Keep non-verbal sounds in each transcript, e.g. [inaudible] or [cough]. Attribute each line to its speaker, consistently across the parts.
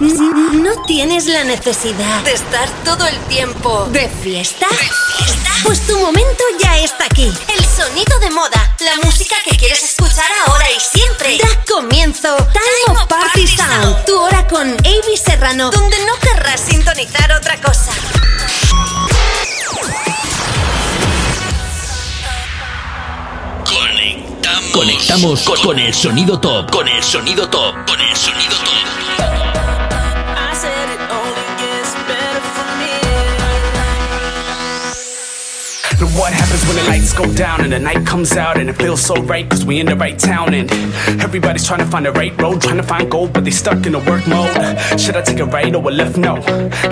Speaker 1: ¿No tienes la necesidad de estar todo el tiempo de fiesta? Pues tu momento ya está aquí. El sonido de moda, la música que quieres escuchar ahora y siempre. Da comienzo Time of Party Sound, tu hora con Avi Serrano, donde no querrás sintonizar otra cosa.
Speaker 2: Conectamos, Conectamos con, con el sonido top, con el sonido top, con el sonido top.
Speaker 3: When the lights go down and the night comes out and it feels so right cause we in the right town and everybody's trying to find the right road, trying to find gold, but they stuck in the work mode. Should I take a right or a left? No.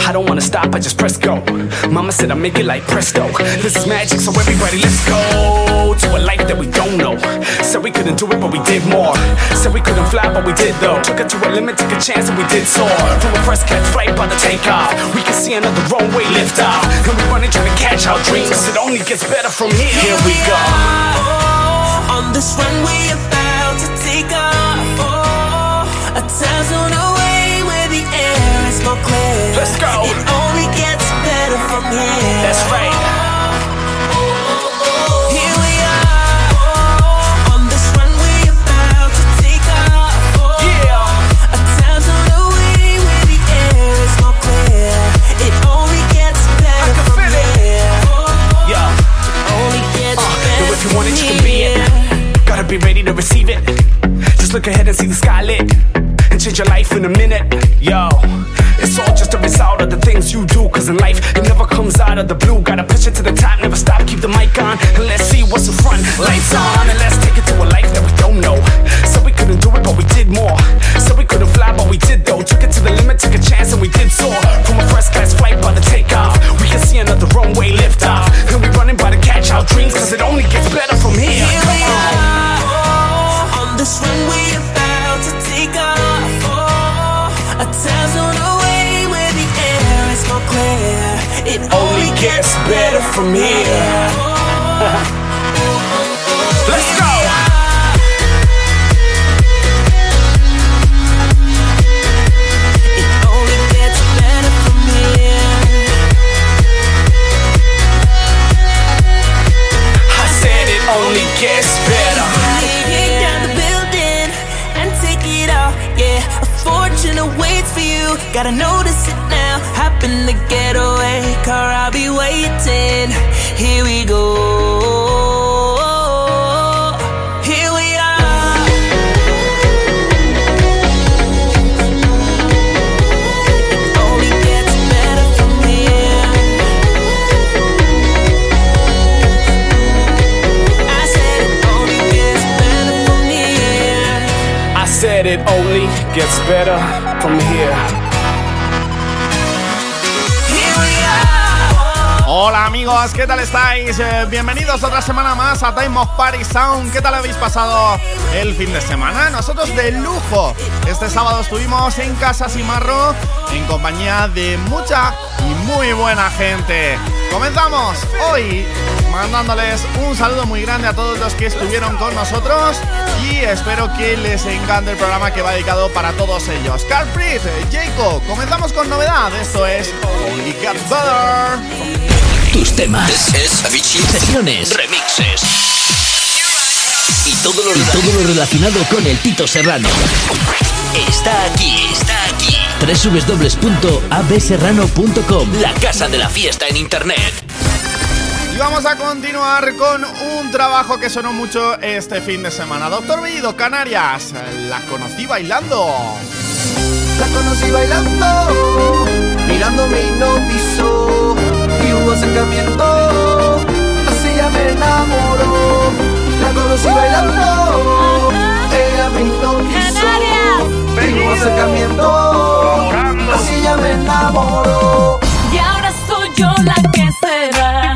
Speaker 3: I don't wanna stop, I just press go. Mama said I make it like presto. This is magic, so everybody let's go to a life that we don't know. Said we couldn't do it, but we did more. Said we couldn't fly, but we did though. Took it to a limit, took a chance, and we did soar. From a first catch flight by the takeoff, we can see another runway lift off. And we running trying to catch our dreams. It only gets better from here. Here we go.
Speaker 4: On this runway about to take off. Oh, a time zone away where the air is more clear.
Speaker 3: Let's go.
Speaker 4: It only gets better from here.
Speaker 3: That's right. And see the sky lit. And change your life in a minute. Yo, it's all just a result of the things you do. Cause in life, it never comes out of the blue. Gotta push it to the top, never stop, keep the mic on. And let's see what's in front. Lights on, I said it only gets better
Speaker 4: from here. Here we are.
Speaker 5: Hola amigos, ¿qué tal estáis? Eh, bienvenidos otra semana más a Time of Party Sound. ¿Qué tal habéis pasado el fin de semana? Nosotros de lujo. Este sábado estuvimos en Casa Simarro en compañía de mucha y muy buena gente. Comenzamos hoy mandándoles un saludo muy grande a todos los que estuvieron con nosotros y espero que les encante el programa que va dedicado para todos ellos. Carl Fritz, Jacob, comenzamos con novedad. Esto es Only Gets Better.
Speaker 2: Tus temas, sesiones, remixes y todo lo, y todo lo relacionado con el Tito Serrano. Está aquí, está aquí. www.abserrano.com La casa de la fiesta en internet.
Speaker 5: Y vamos a continuar con un trabajo que sonó mucho este fin de semana. Doctor Bellido, Canarias, la conocí bailando.
Speaker 6: La conocí bailando, mirándome hipnotizó y hubo acercamiento, así ella me enamoró. La conocí bailando, ella me hipnotizó y hubo acercamiento, así ella me enamoró.
Speaker 7: Y ahora soy yo la que se va,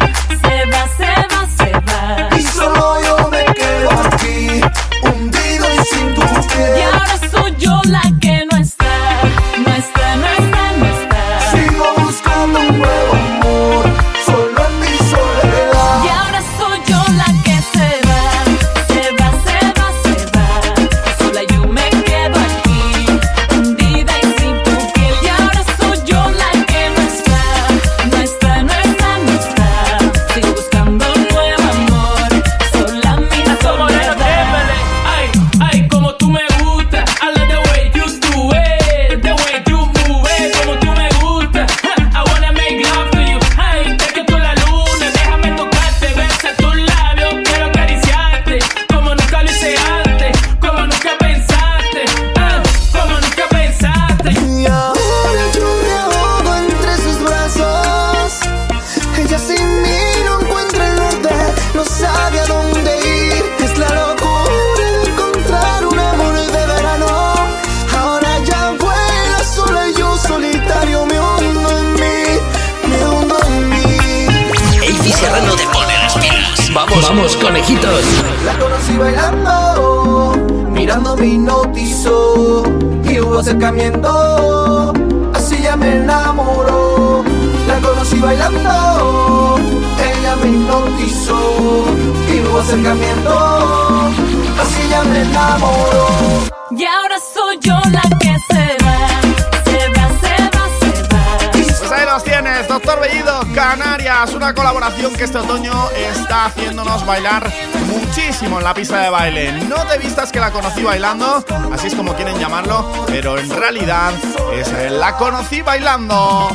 Speaker 5: los tienes, Doctor Bellido, Canarias, una colaboración que este otoño está haciéndonos bailar muchísimo en la pista de baile. No te vistas que la conocí bailando, así es como quieren llamarlo, pero en realidad es eh, la conocí bailando.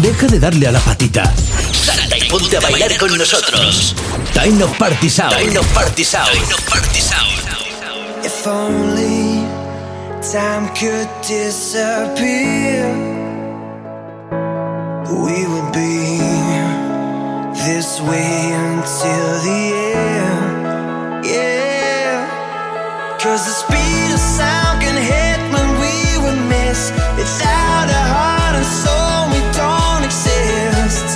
Speaker 2: Deja de darle a la patita. Salta y ponte a bailar con nosotros. Time of Party Sound. Time of Party Sound. Time of Party Sound.
Speaker 8: If only time could disappear, we would be this way until the end. Yeah, cause the speed of sound can hit when we would miss. Without a heart and soul, we don't exist.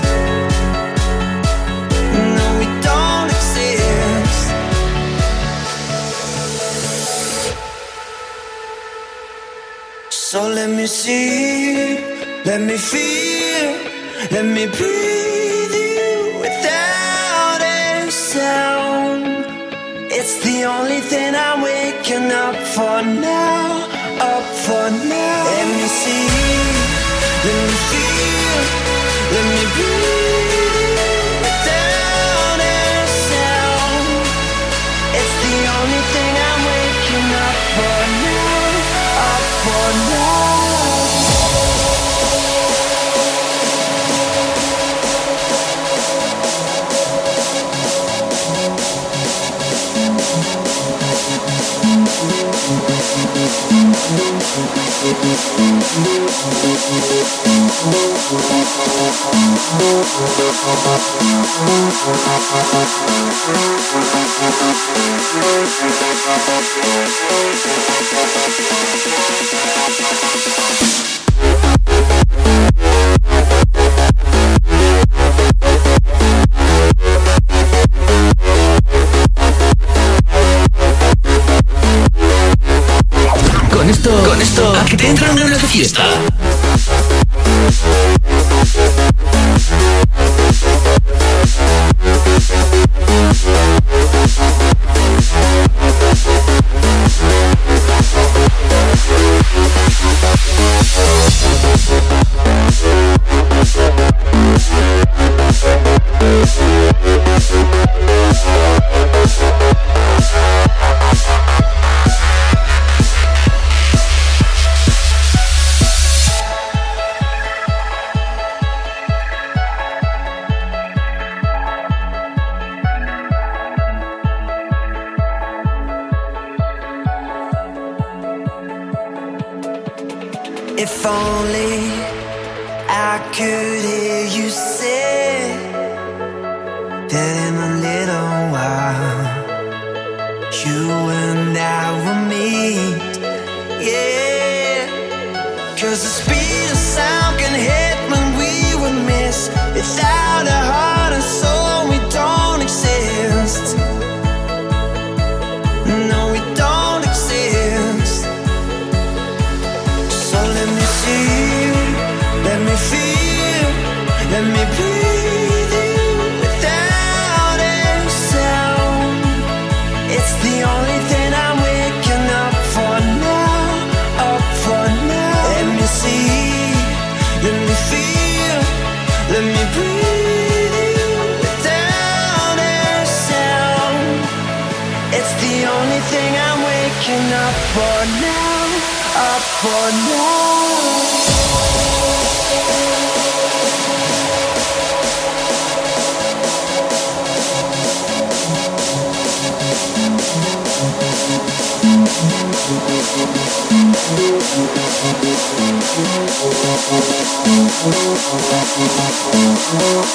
Speaker 8: No, we don't exist. So let me see, let me feel, let me breathe you without a sound. It's the only thing I'm waking up for now, up for now. Let me see, let me feel, let me breathe
Speaker 2: Con esto, con esto, a que te entran ganas de fiesta.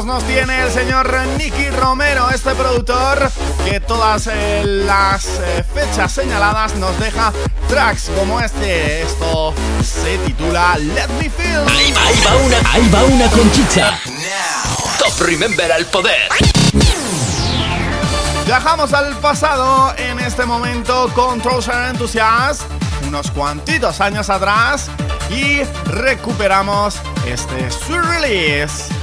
Speaker 9: nos tiene el señor Nicky Romero, este productor que todas eh, las eh, fechas señaladas nos deja tracks como este. Esto se titula Let Me Feel.
Speaker 2: Ahí va, ahí va una, ahí va una conchicha. Top Remember al poder.
Speaker 9: Viajamos al pasado en este momento con Trouser Enthusiast, unos cuantitos años atrás, y recuperamos este Sweet Release.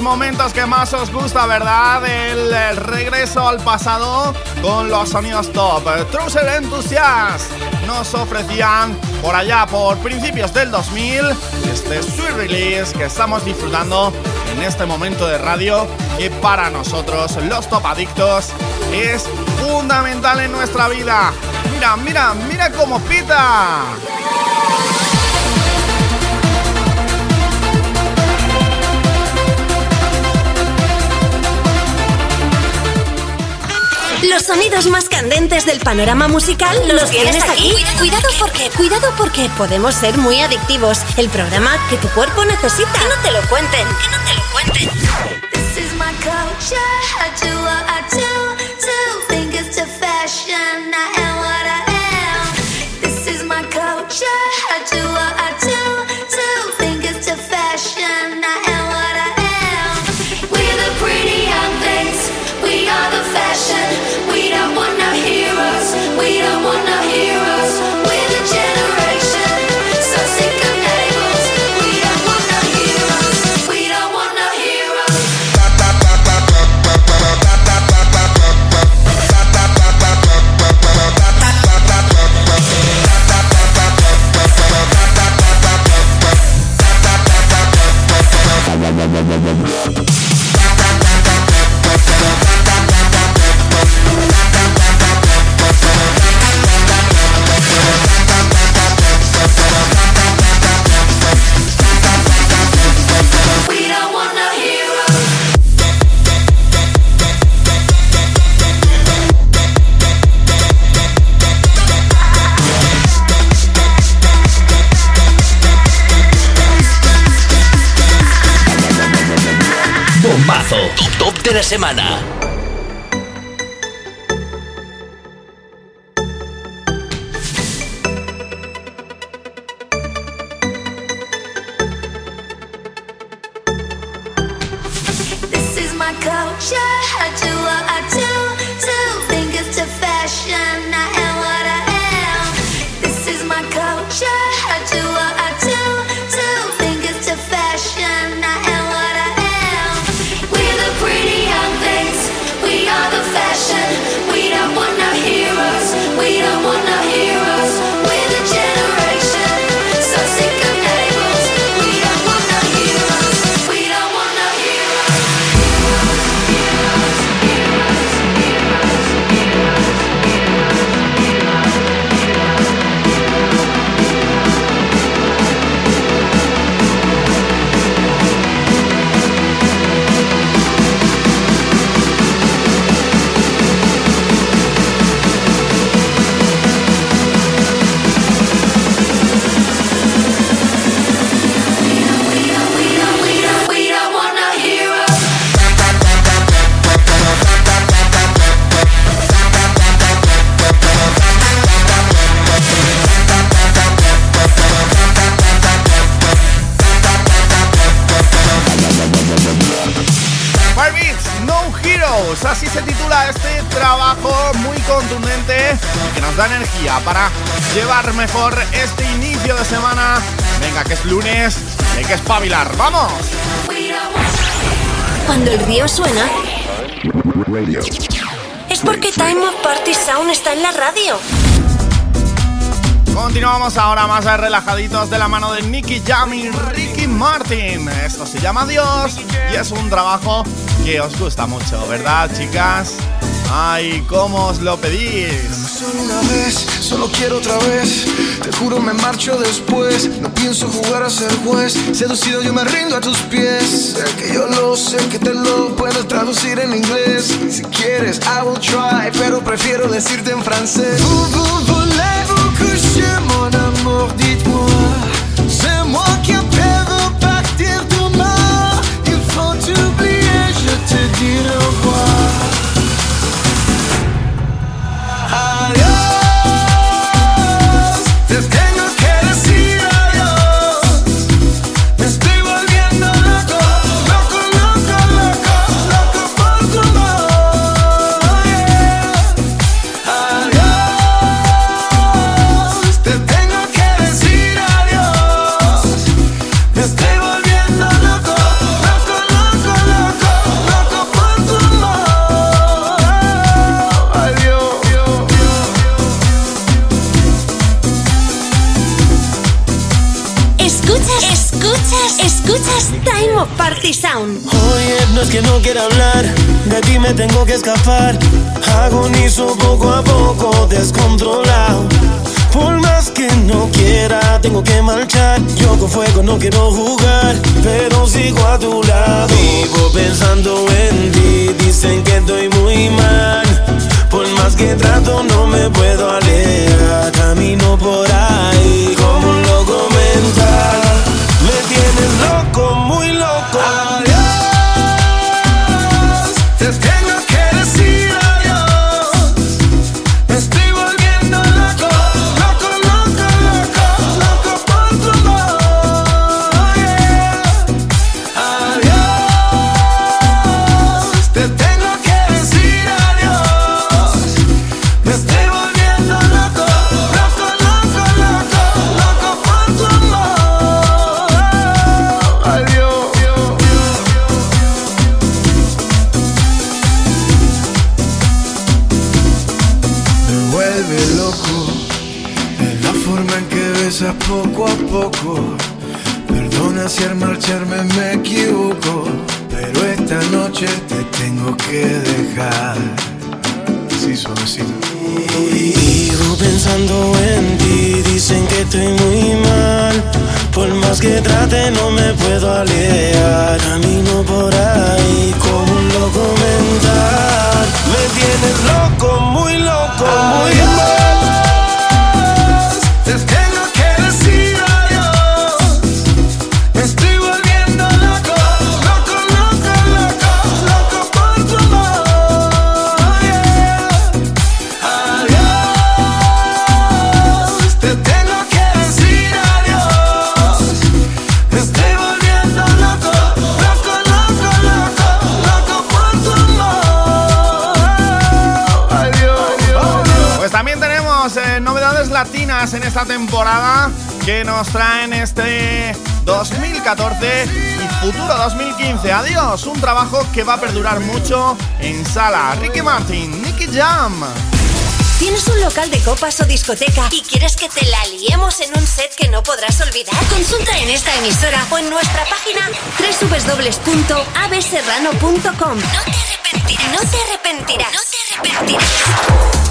Speaker 10: Momentos que más os gusta, ¿verdad? El, regreso al pasado con los sonidos top. Trouser Enthusiast nos ofrecían por allá, por principios del 2000, este sweet release que estamos disfrutando en este momento de radio que para nosotros, los top adictos, es fundamental en nuestra vida. Mira, mira, mira cómo pita. Los sonidos más candentes del panorama musical los, tienes aquí. Cuidado porque, cuidado porque podemos ser muy adictivos. El programa que tu cuerpo necesita. Que no te lo cuenten, que no te lo cuenten. This is my culture. I do what I do. Think it's to fashion. I am what I am. This is my culture. I do what I do. Semana.
Speaker 5: Mejor este inicio de semana. Venga, que es lunes, hay que espabilar, ¡vamos!
Speaker 1: Cuando el río suena, es porque Time of Party Sound está en la radio.
Speaker 5: Continuamos ahora más relajaditos de la mano de Nicky Jam y Ricky Martin. Esto se llama Dios y es un trabajo que os gusta mucho, ¿verdad, chicas? Ay, ¿cómo os lo pedís?
Speaker 6: Solo una vez, solo quiero otra vez. Te juro me marcho después. No pienso jugar a ser juez. Seducido yo me rindo a tus pies. Sé que yo lo sé que te lo puedo traducir en inglés. Si quieres, I will try, pero prefiero decirte en francés. Vous, vous, voulez-vous coucher, mon amour, dites-moi.
Speaker 8: Poco a poco.
Speaker 6: Perdona si al marcharme me equivoco, pero esta noche te tengo que dejar. Así suavecito.
Speaker 8: Vivo pensando en ti, dicen que estoy muy mal. Por más que trate, no me puedo alejar. Camino por ahí como un loco mental. Me tienes loco, muy loco, muy mal.
Speaker 5: Esta temporada que nos traen este 2014 y futuro 2015. Adiós, un trabajo que va a perdurar mucho en sala. Ricky Martin, Nicky Jam.
Speaker 1: ¿Tienes un local de copas o discoteca y quieres que te la liemos en un set que no podrás olvidar? Consulta en esta emisora o en nuestra página www.abserrano.com. No te arrepentirás. No te arrepentirás. No te arrepentirás.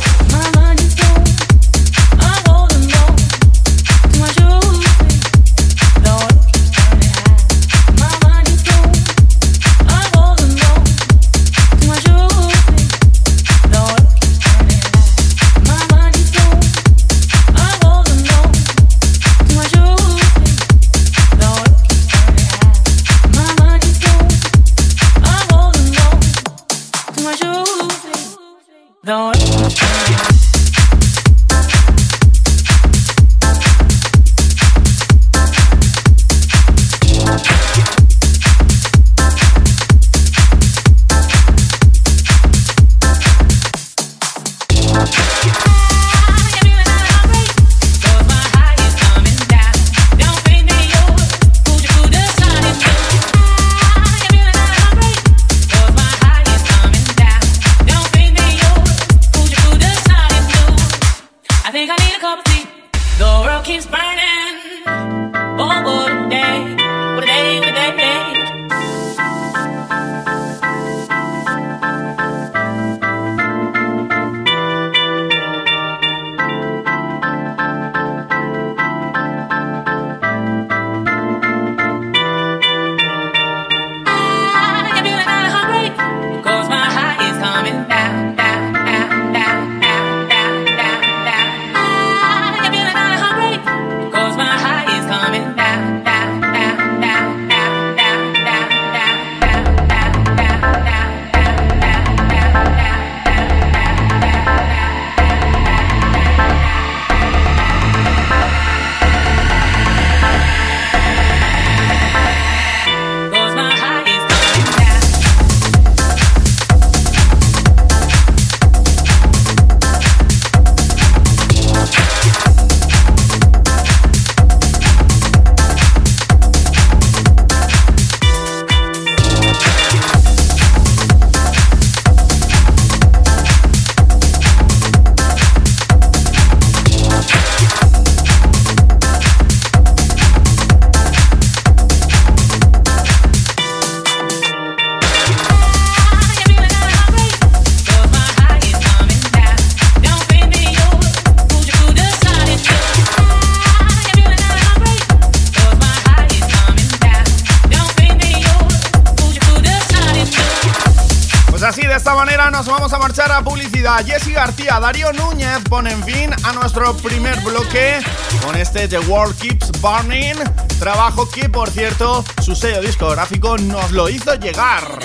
Speaker 5: Ponen fin a nuestro primer bloque con este The World Keeps Burning, trabajo que por cierto su sello discográfico nos lo hizo llegar.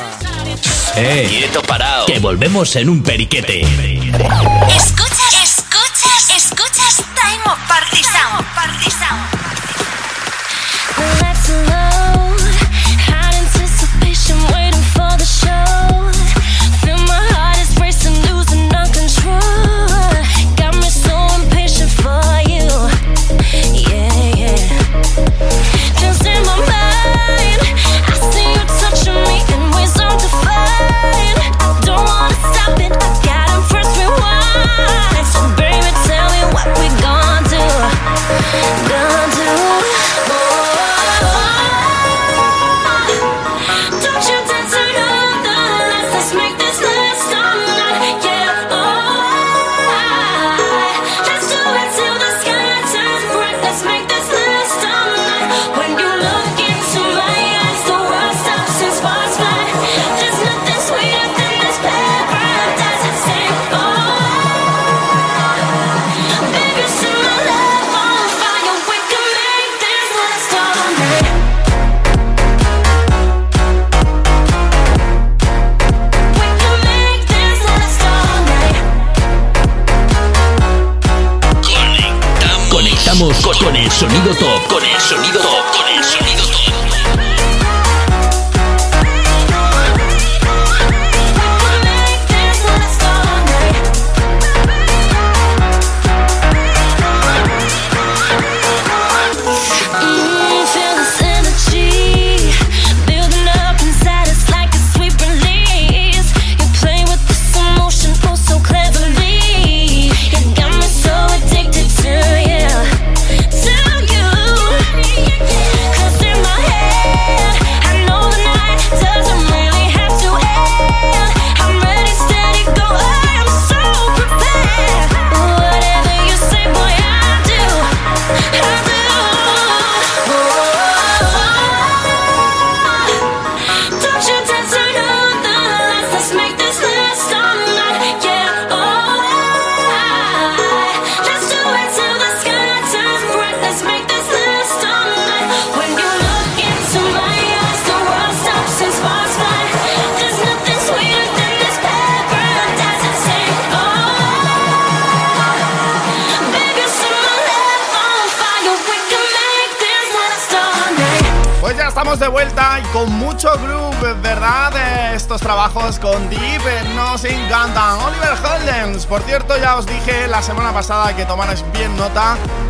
Speaker 9: ¡Eh! Quieto parado, que volvemos en un periquete.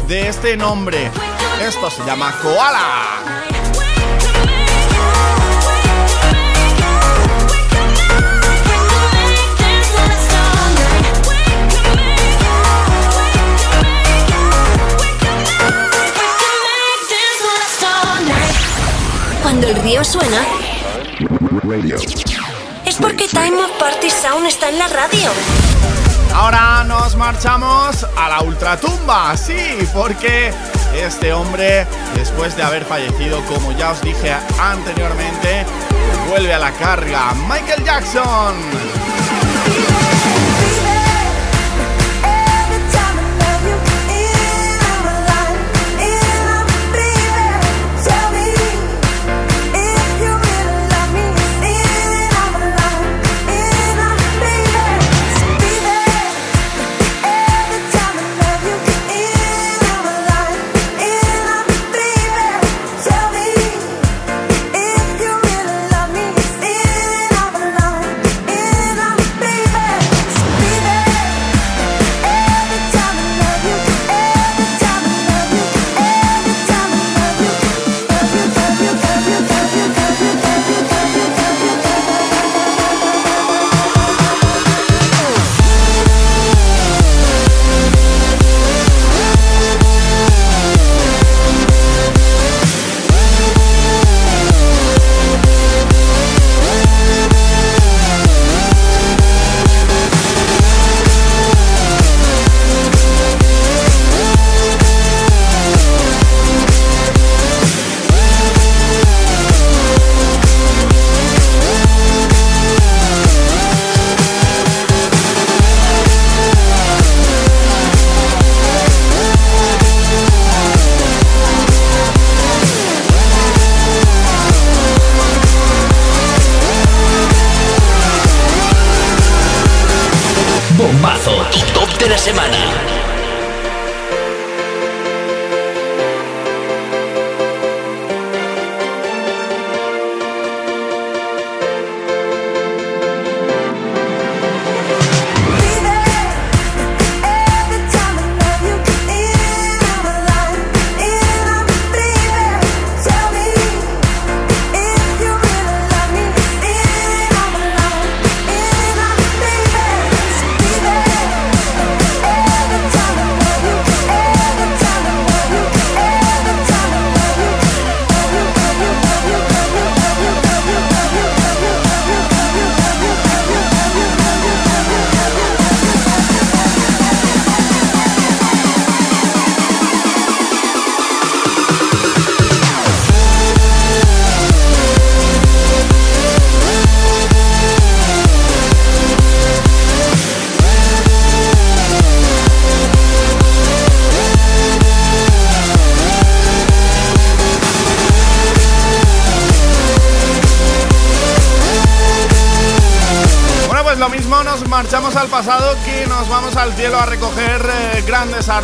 Speaker 5: De este nombre. Esto se llama Koala.
Speaker 1: Cuando el río suena, es porque Time of Party Sound está en la radio.
Speaker 5: Ahora nos marchamos a la ultratumba, sí, porque este hombre, después de haber fallecido, como ya os dije anteriormente, vuelve a la carga. Michael Jackson.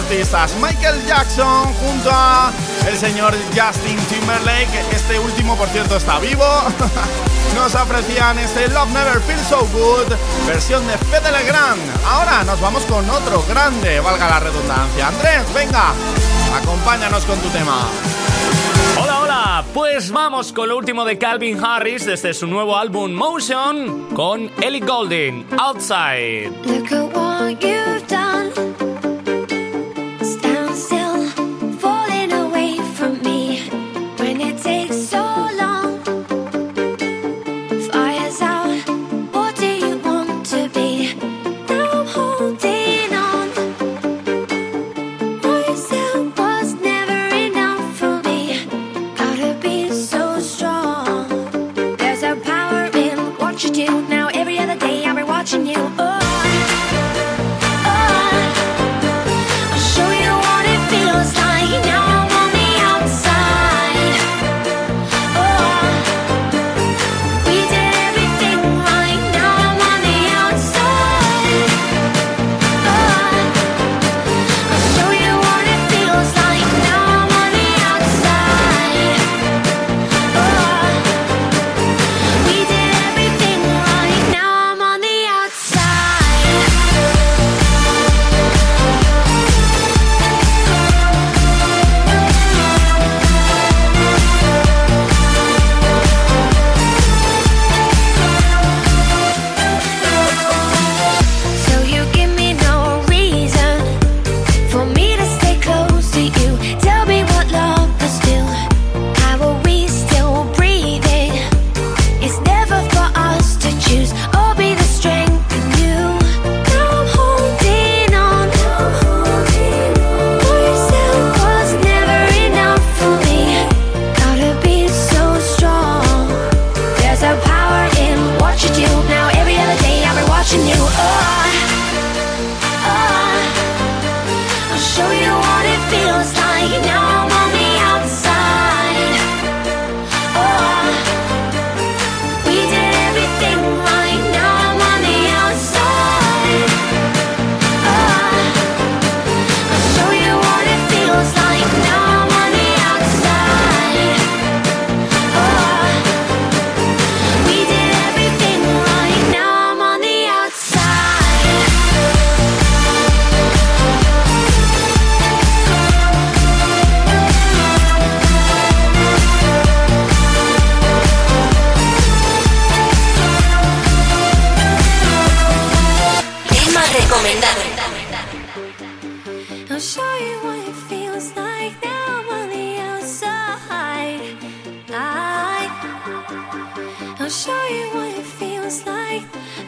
Speaker 5: Artistas. Michael Jackson junto a el señor Justin Timberlake, este último por cierto está vivo. [laughs] nos ofrecían este Love Never Feels So Good, versión de Fede Legrand. Ahora nos vamos con otro grande, valga la redundancia. Andrés, venga, acompáñanos con tu tema.
Speaker 11: Hola, hola, pues vamos con lo último de Calvin Harris desde su nuevo álbum Motion con Ellie Goulding, Outside.
Speaker 10: Look at what you've done.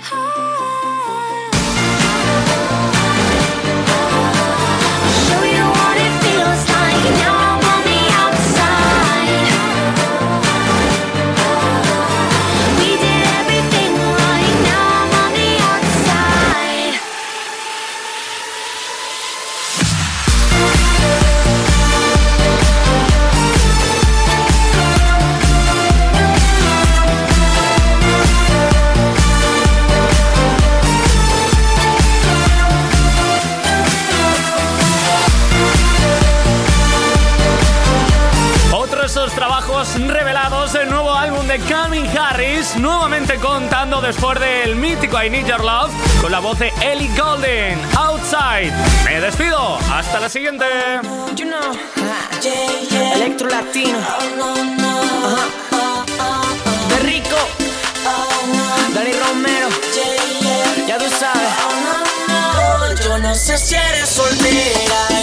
Speaker 11: high. después del mítico I Need Your Love con la voz de Ellie Golden, Outside. Me despido, hasta la siguiente.
Speaker 12: Electro Latino. De Rico. Dani Romero. Ya tú sabes. Yo no sé si eres soltera.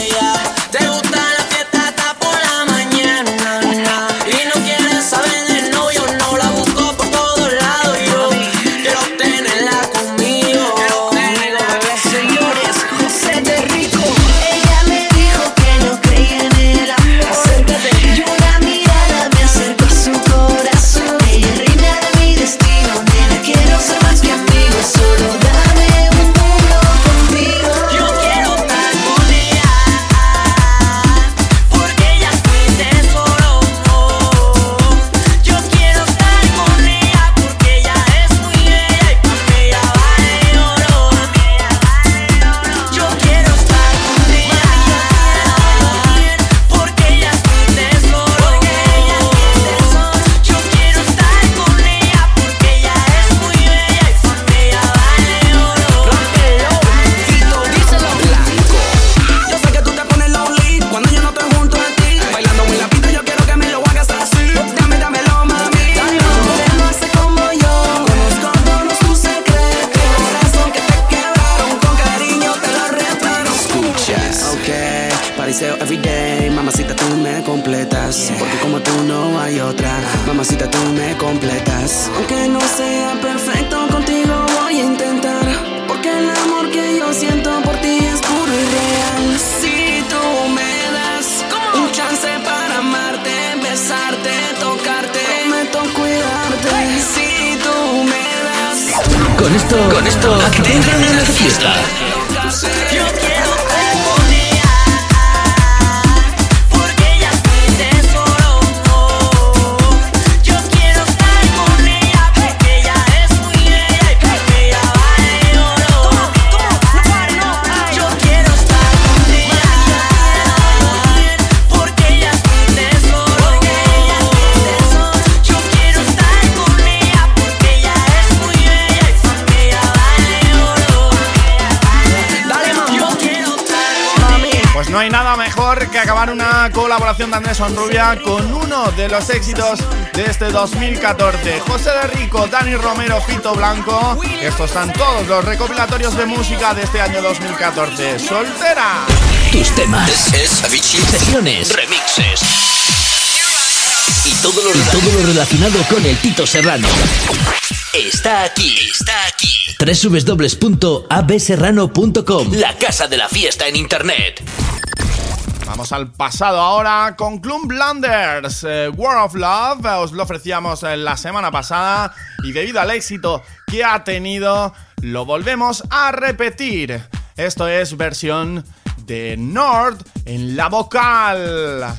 Speaker 5: colaboración de Andrés Onrubia con uno de los éxitos de este 2014. José de Rico, Dani Romero, Fito Blanco. Estos están todos los recopilatorios de música de este año 2014. ¡Soltera!
Speaker 9: Tus temas. Es Sesiones. Remixes. Y todo, lo relacionado con el Tito Serrano. Está aquí, está aquí. www.abserrano.com La casa de la fiesta en internet.
Speaker 5: Vamos al pasado ahora con Clum Blunders. Eh, World of Love, eh, os lo ofrecíamos eh, la semana pasada y debido al éxito que ha tenido, lo volvemos a repetir. Esto es versión de Nord en la vocal.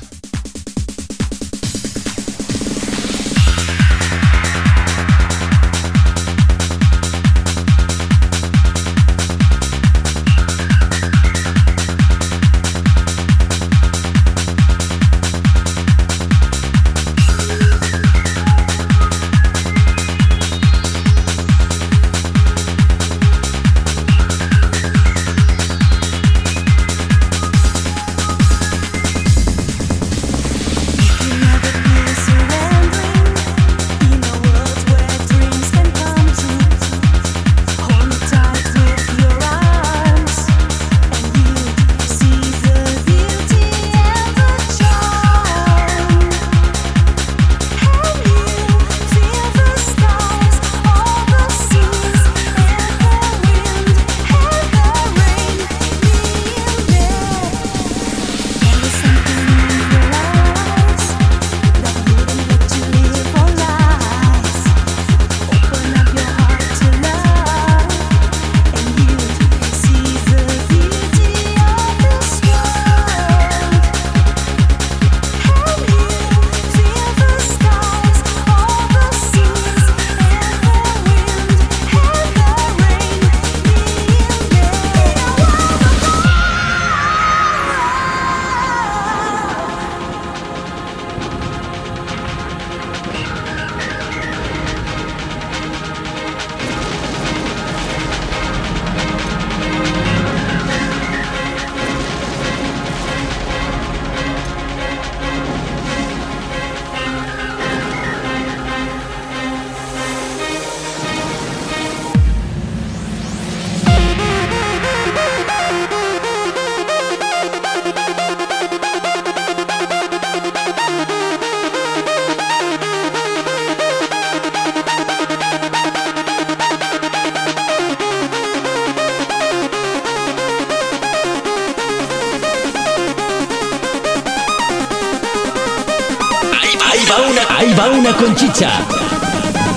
Speaker 13: Ahí va una conchicha.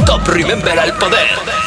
Speaker 13: Top Remember al poder.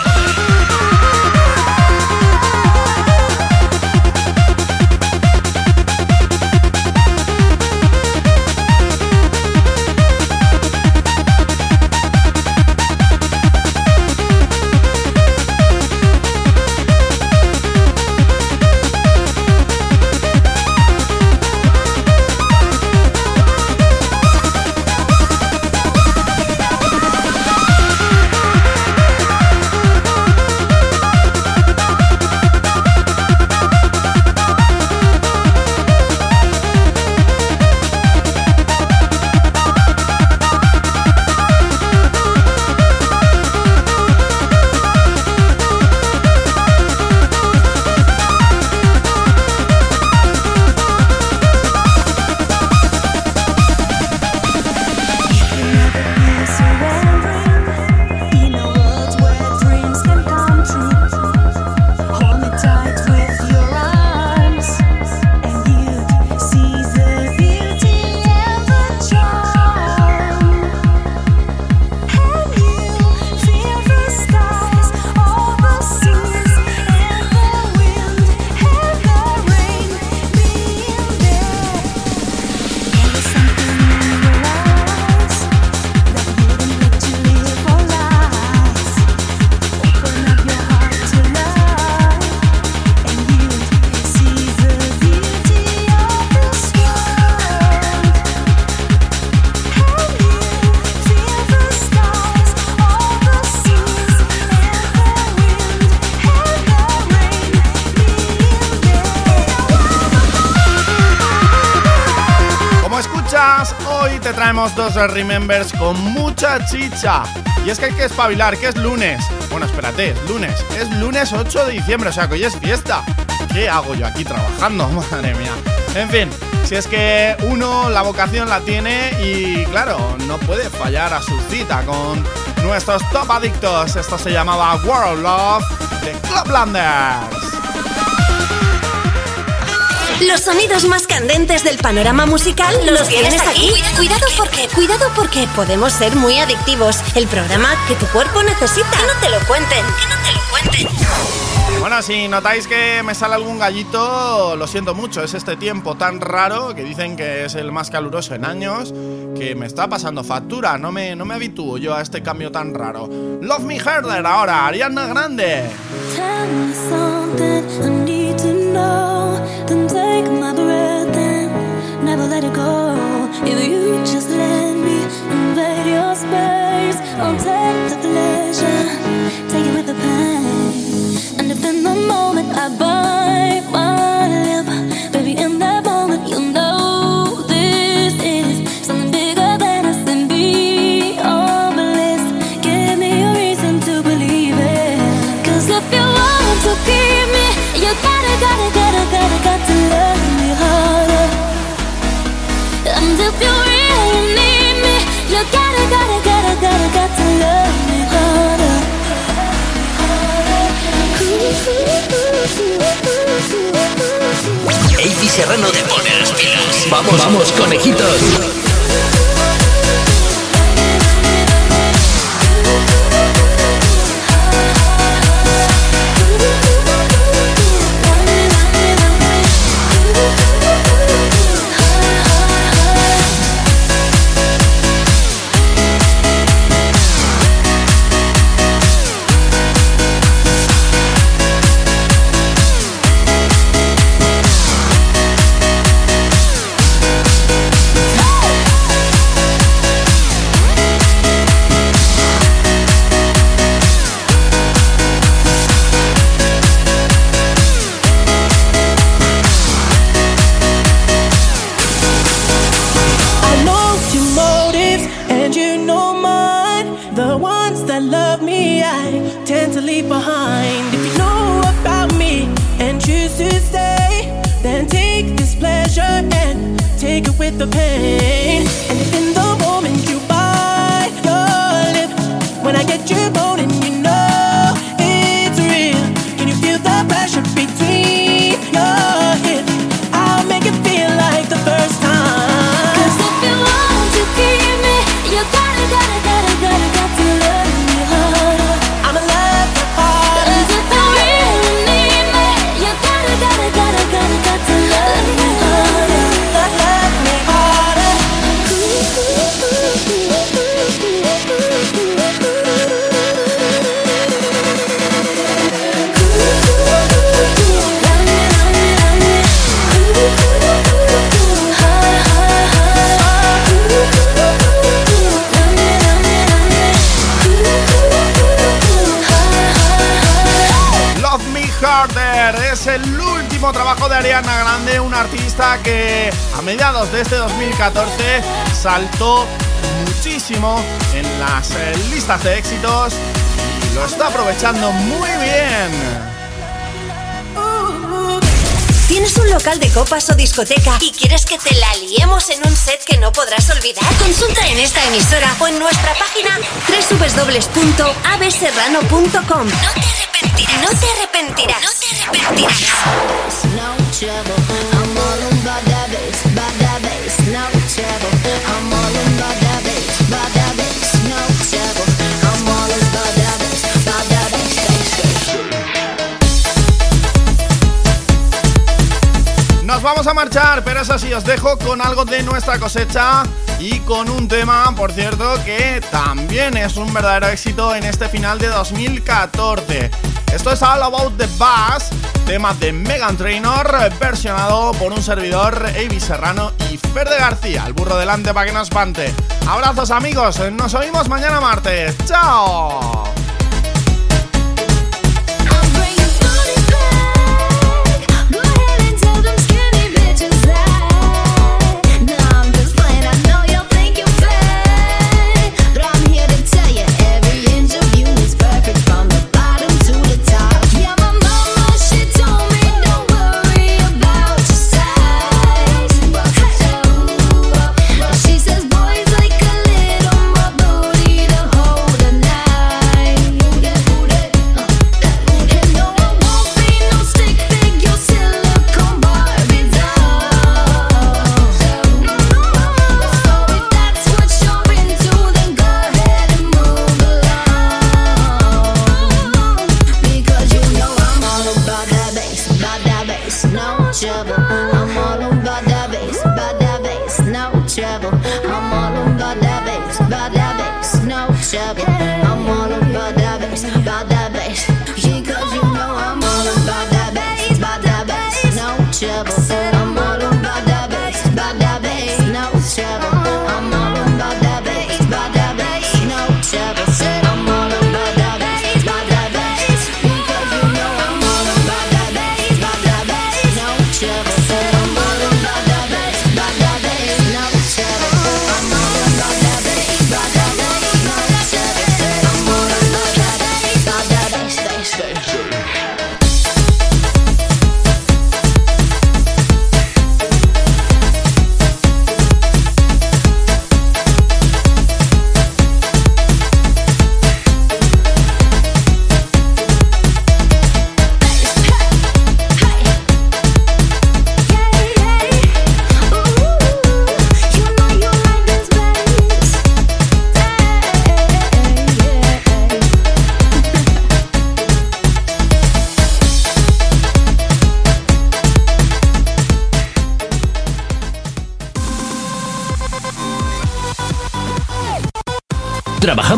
Speaker 9: Remembers con mucha chicha. Y es que hay que espabilar, que es lunes. Bueno, espérate, es lunes. Es lunes 8 de diciembre, o sea que hoy es fiesta. ¿Qué hago yo aquí trabajando? [laughs] Madre mía. En fin, si es que uno la vocación la tiene y claro, no puede fallar a su cita con nuestros top adictos. Esto se llamaba World Love de Clublanders.
Speaker 1: Los sonidos más candentes del panorama musical los, tienes aquí. Cuidado porque, cuidado porque podemos ser muy adictivos. El programa que tu cuerpo necesita. Que no te lo cuenten, que no te lo cuenten.
Speaker 9: Bueno, si notáis que me sale algún gallito, lo siento mucho. Es este tiempo tan raro que dicen que es el más caluroso en años que me está pasando factura. No me, no me habitúo yo a este cambio tan raro. Love Me Herder ahora, Ariana Grande.
Speaker 14: leave behind. If you know about me and choose to stay, then take this pleasure and take it with the pain.
Speaker 10: Un artista que a mediados de este 2014 saltó muchísimo en las eh, listas de éxitos y lo está aprovechando muy bien.
Speaker 1: ¿Tienes un local de copas o discoteca y quieres que te la liemos en un set que no podrás olvidar? Consulta en esta emisora o en nuestra página www.abserrano.com. No te arrepentirás. No te arrepentirás. No te arrepentirás.
Speaker 10: Vamos a marchar, pero eso sí, os dejo con algo de nuestra cosecha y con un tema, por cierto, que también es un verdadero éxito en este final de 2014. Esto es All About the Bass, tema de Megan Trainor, versionado por un servidor, Avi Serrano y Fer de García. El burro delante para que no espante. Abrazos amigos, nos oímos mañana martes. ¡Chao!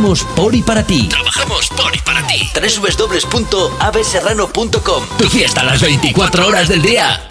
Speaker 2: Trabajamos por y para ti. Trabajamos por y para ti. www.abeserrano.com Tu fiesta a las 24 horas del día.